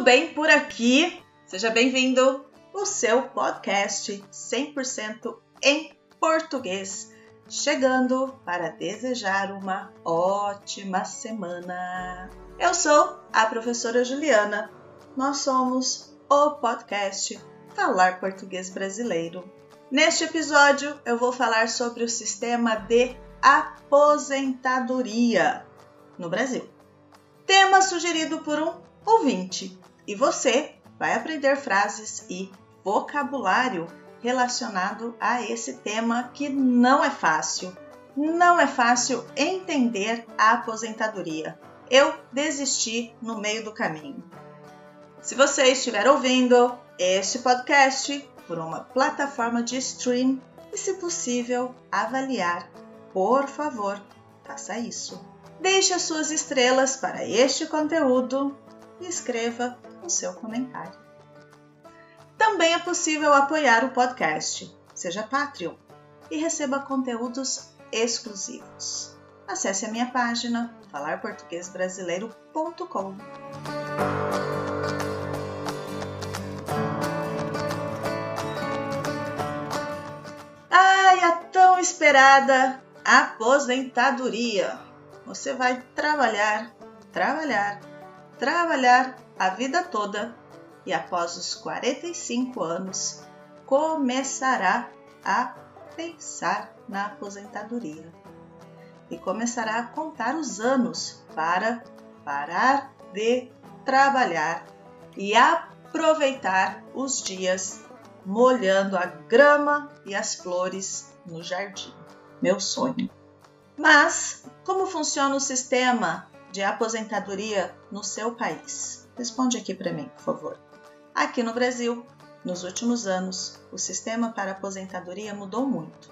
tudo bem por aqui? Seja bem-vindo ao seu podcast 100% em português, chegando para desejar uma ótima semana. Eu sou a professora Juliana. Nós somos o podcast Falar Português Brasileiro. Neste episódio, eu vou falar sobre o sistema de aposentadoria no Brasil. Tema sugerido por um ouvinte. E você vai aprender frases e vocabulário relacionado a esse tema que não é fácil. Não é fácil entender a aposentadoria. Eu desisti no meio do caminho. Se você estiver ouvindo este podcast por uma plataforma de stream e, se possível, avaliar, por favor, faça isso. Deixe as suas estrelas para este conteúdo e escreva o seu comentário. Também é possível apoiar o podcast, seja Patreon, e receba conteúdos exclusivos. Acesse a minha página falarportuguesbrasileiro.com. Ai, a tão esperada aposentadoria. Você vai trabalhar, trabalhar, trabalhar a vida toda e após os 45 anos começará a pensar na aposentadoria e começará a contar os anos para parar de trabalhar e aproveitar os dias molhando a grama e as flores no jardim. Meu sonho. Mas como funciona o sistema de aposentadoria no seu país? Responde aqui para mim, por favor. Aqui no Brasil, nos últimos anos, o sistema para aposentadoria mudou muito.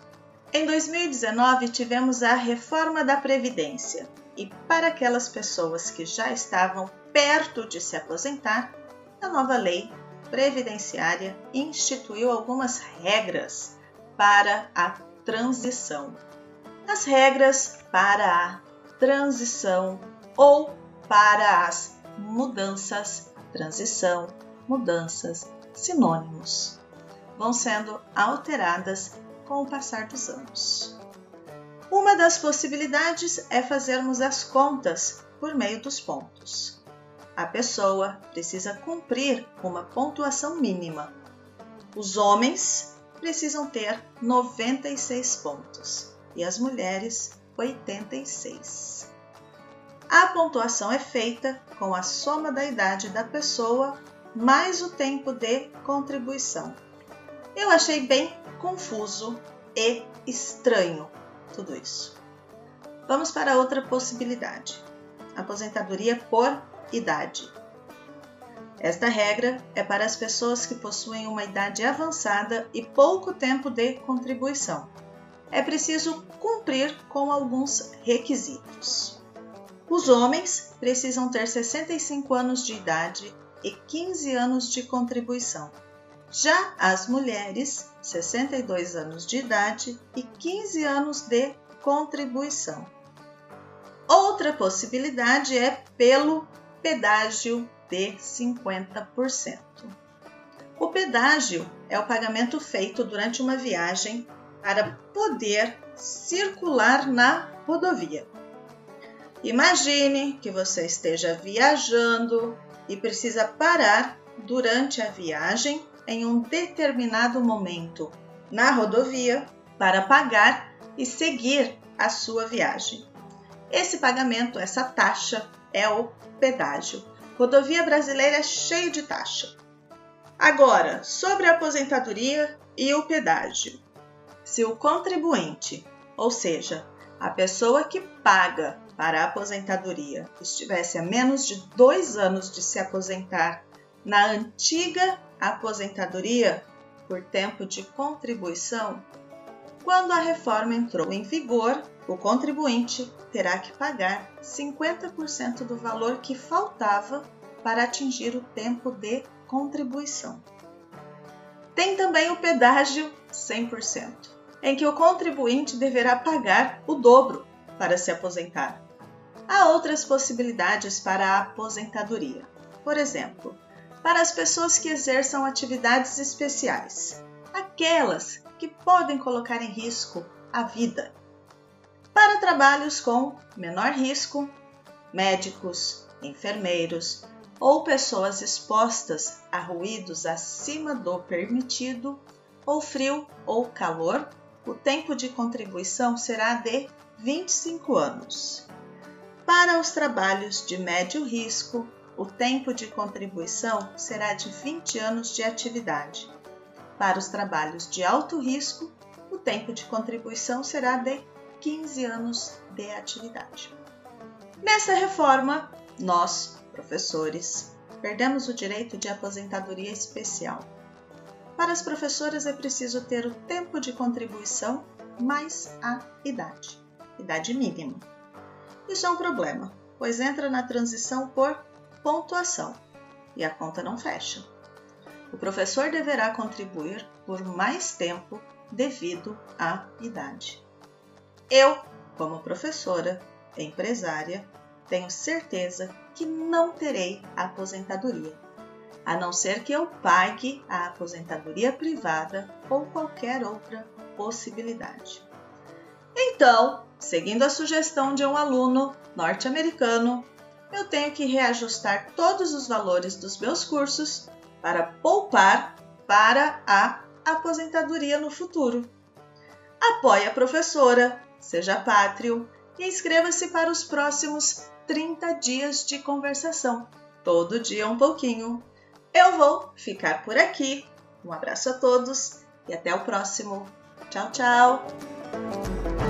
Em 2019, tivemos a reforma da Previdência e, para aquelas pessoas que já estavam perto de se aposentar, a nova lei previdenciária instituiu algumas regras para a transição. As regras para a transição ou para as mudanças, transição, mudanças, sinônimos, vão sendo alteradas com o passar dos anos. Uma das possibilidades é fazermos as contas por meio dos pontos. A pessoa precisa cumprir uma pontuação mínima. Os homens precisam ter 96 pontos e as mulheres 86. A pontuação é feita com a soma da idade da pessoa mais o tempo de contribuição. Eu achei bem confuso e estranho tudo isso. Vamos para outra possibilidade: aposentadoria por idade. Esta regra é para as pessoas que possuem uma idade avançada e pouco tempo de contribuição é preciso cumprir com alguns requisitos. Os homens precisam ter 65 anos de idade e 15 anos de contribuição. Já as mulheres, 62 anos de idade e 15 anos de contribuição. Outra possibilidade é pelo pedágio de 50%. O pedágio é o pagamento feito durante uma viagem para poder circular na rodovia. Imagine que você esteja viajando e precisa parar durante a viagem em um determinado momento na rodovia para pagar e seguir a sua viagem. Esse pagamento, essa taxa, é o pedágio. Rodovia brasileira é cheio de taxa. Agora, sobre a aposentadoria e o pedágio. Se o contribuinte, ou seja, a pessoa que paga para a aposentadoria, estivesse a menos de dois anos de se aposentar na antiga aposentadoria por tempo de contribuição, quando a reforma entrou em vigor, o contribuinte terá que pagar 50% do valor que faltava para atingir o tempo de contribuição. Tem também o pedágio 100% em que o contribuinte deverá pagar o dobro para se aposentar. Há outras possibilidades para a aposentadoria. Por exemplo, para as pessoas que exerçam atividades especiais, aquelas que podem colocar em risco a vida. Para trabalhos com menor risco, médicos, enfermeiros ou pessoas expostas a ruídos acima do permitido, ou frio ou calor, o tempo de contribuição será de 25 anos. Para os trabalhos de médio risco, o tempo de contribuição será de 20 anos de atividade. Para os trabalhos de alto risco, o tempo de contribuição será de 15 anos de atividade. Nessa reforma, nós, professores, perdemos o direito de aposentadoria especial. Para as professoras é preciso ter o tempo de contribuição mais a idade, idade mínima. Isso é um problema, pois entra na transição por pontuação e a conta não fecha. O professor deverá contribuir por mais tempo devido à idade. Eu, como professora, empresária, tenho certeza que não terei aposentadoria, a não ser que eu pague a aposentadoria privada ou qualquer outra possibilidade. Então, seguindo a sugestão de um aluno norte-americano, eu tenho que reajustar todos os valores dos meus cursos para poupar para a aposentadoria no futuro. Apoie a professora, seja pátrio e inscreva-se para os próximos 30 dias de conversação, todo dia um pouquinho. Eu vou ficar por aqui. Um abraço a todos e até o próximo. Tchau, tchau!